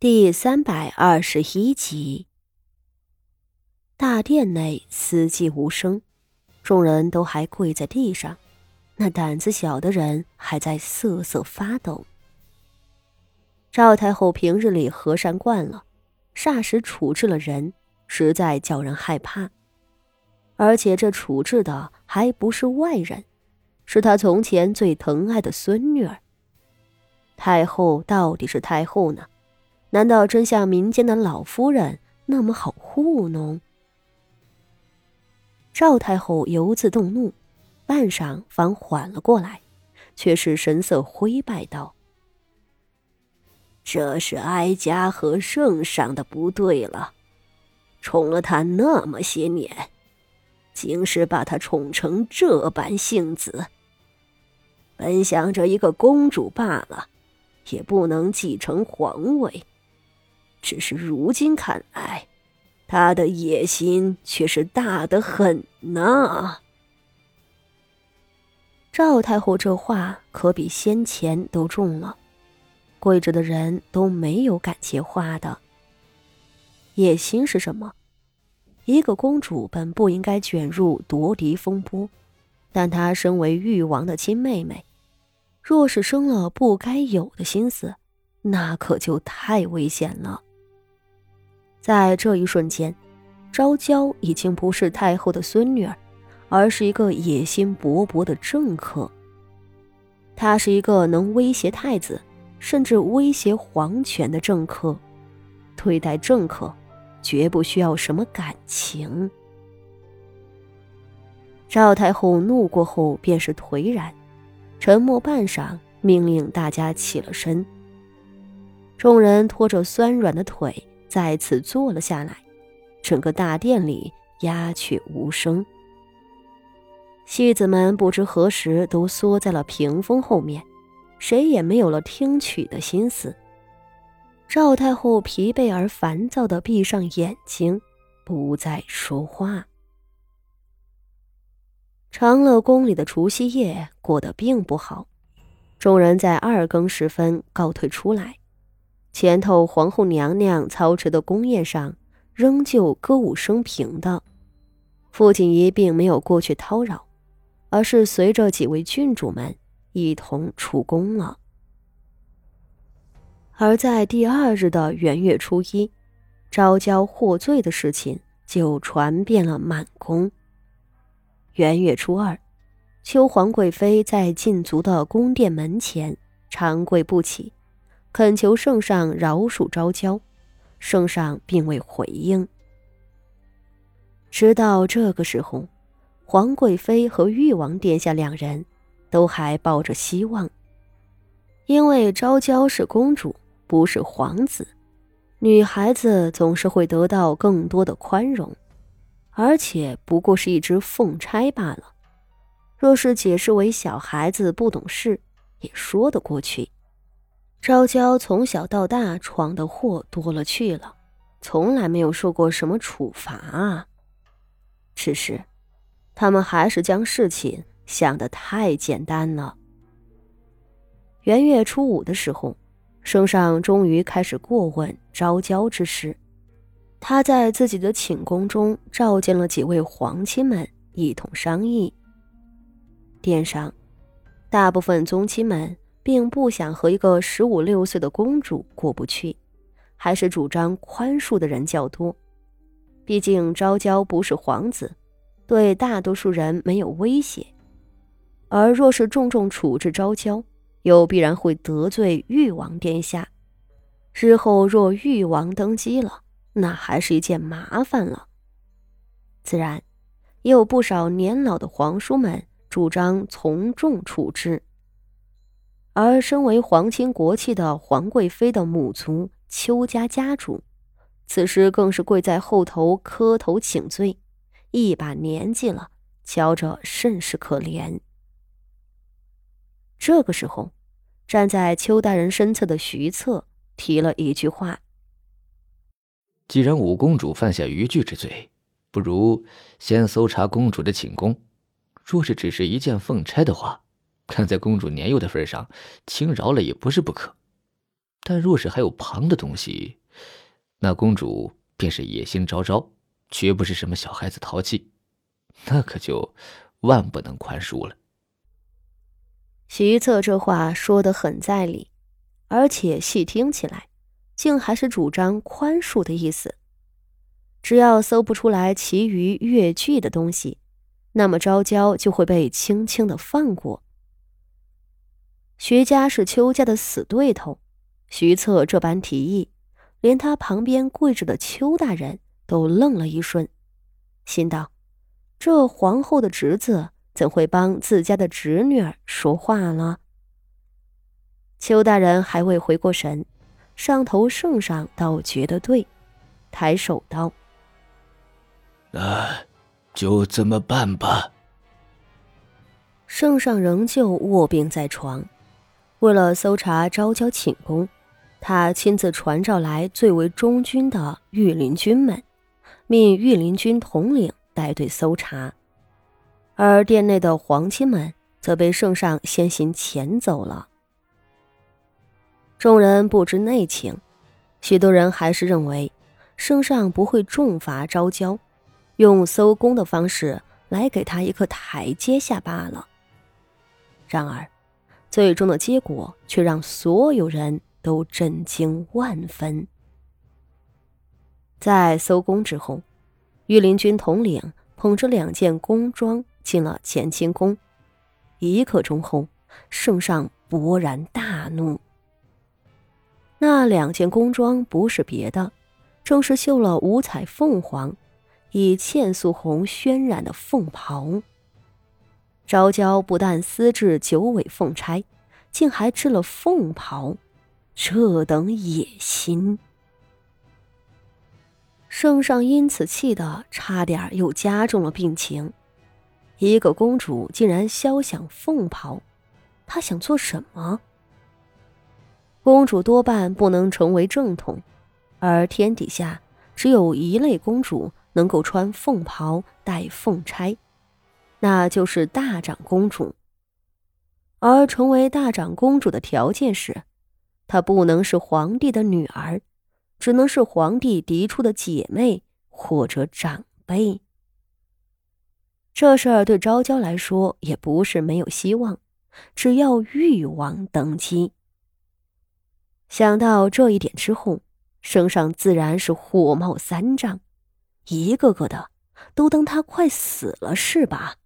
第三百二十一集，大殿内死寂无声，众人都还跪在地上，那胆子小的人还在瑟瑟发抖。赵太后平日里和善惯了，霎时处置了人，实在叫人害怕。而且这处置的还不是外人，是他从前最疼爱的孙女儿。太后到底是太后呢？难道真像民间的老夫人那么好糊弄？赵太后由自动怒，半晌方缓了过来，却是神色灰败道：“这是哀家和圣上的不对了，宠了他那么些年，竟是把他宠成这般性子。本想着一个公主罢了，也不能继承皇位。”只是如今看来，他的野心却是大得很呢。赵太后这话可比先前都重了，跪着的人都没有敢接话的。野心是什么？一个公主本不应该卷入夺嫡风波，但她身为誉王的亲妹妹，若是生了不该有的心思，那可就太危险了。在这一瞬间，昭娇已经不是太后的孙女儿，而是一个野心勃勃的政客。他是一个能威胁太子，甚至威胁皇权的政客。对待政客，绝不需要什么感情。赵太后怒过后便是颓然，沉默半晌，命令大家起了身。众人拖着酸软的腿。再次坐了下来，整个大殿里鸦雀无声。戏子们不知何时都缩在了屏风后面，谁也没有了听曲的心思。赵太后疲惫而烦躁的闭上眼睛，不再说话。长乐宫里的除夕夜过得并不好，众人在二更时分告退出来。前头皇后娘娘操持的宫宴上，仍旧歌舞升平的。傅锦仪并没有过去叨扰，而是随着几位郡主们一同出宫了。而在第二日的元月初一，昭娇获罪的事情就传遍了满宫。元月初二，秋皇贵妃在禁足的宫殿门前长跪不起。恳求圣上饶恕昭娇，圣上并未回应。直到这个时候，皇贵妃和誉王殿下两人都还抱着希望，因为昭娇是公主，不是皇子，女孩子总是会得到更多的宽容，而且不过是一只凤钗罢了。若是解释为小孩子不懂事，也说得过去。昭娇从小到大闯的祸多了去了，从来没有受过什么处罚啊。只是，他们还是将事情想得太简单了。元月初五的时候，圣上终于开始过问昭娇之事。他在自己的寝宫中召见了几位皇亲们，一同商议。殿上，大部分宗亲们。并不想和一个十五六岁的公主过不去，还是主张宽恕的人较多。毕竟昭娇不是皇子，对大多数人没有威胁。而若是重重处置昭娇，又必然会得罪誉王殿下。日后若誉王登基了，那还是一件麻烦了。自然，也有不少年老的皇叔们主张从重处置。而身为皇亲国戚的皇贵妃的母族邱家家主，此时更是跪在后头磕头请罪，一把年纪了，瞧着甚是可怜。这个时候，站在邱大人身侧的徐策提了一句话：“既然五公主犯下逾矩之罪，不如先搜查公主的寝宫，若是只是一件凤钗的话。”看在公主年幼的份上，轻饶了也不是不可。但若是还有旁的东西，那公主便是野心昭昭，绝不是什么小孩子淘气，那可就万不能宽恕了。徐策这话说的很在理，而且细听起来，竟还是主张宽恕的意思。只要搜不出来其余越剧的东西，那么昭娇就会被轻轻的放过。徐家是邱家的死对头，徐策这般提议，连他旁边跪着的邱大人都愣了一瞬，心道：这皇后的侄子怎会帮自家的侄女儿说话呢？邱大人还未回过神，上头圣上倒觉得对，抬手道。那就这么办吧。圣上仍旧卧病在床，为了搜查昭娇寝宫，他亲自传召来最为忠君的御林军们，命御林军统领带队搜查，而殿内的皇亲们则被圣上先行遣走了。众人不知内情，许多人还是认为圣上不会重罚昭娇。用搜宫的方式来给他一个台阶下罢了。然而，最终的结果却让所有人都震惊万分。在搜宫之后，御林军统领捧着两件宫装进了乾清宫。一刻钟后，圣上勃然大怒。那两件宫装不是别的，正是绣了五彩凤凰。以茜素红渲染的凤袍，昭娇不但私制九尾凤钗，竟还制了凤袍，这等野心！圣上因此气得差点又加重了病情。一个公主竟然肖想凤袍，她想做什么？公主多半不能成为正统，而天底下只有一类公主。能够穿凤袍、戴凤钗，那就是大长公主。而成为大长公主的条件是，她不能是皇帝的女儿，只能是皇帝嫡出的姐妹或者长辈。这事儿对昭娇来说也不是没有希望，只要誉王登基。想到这一点之后，圣上自然是火冒三丈。一个个的都当他快死了是吧？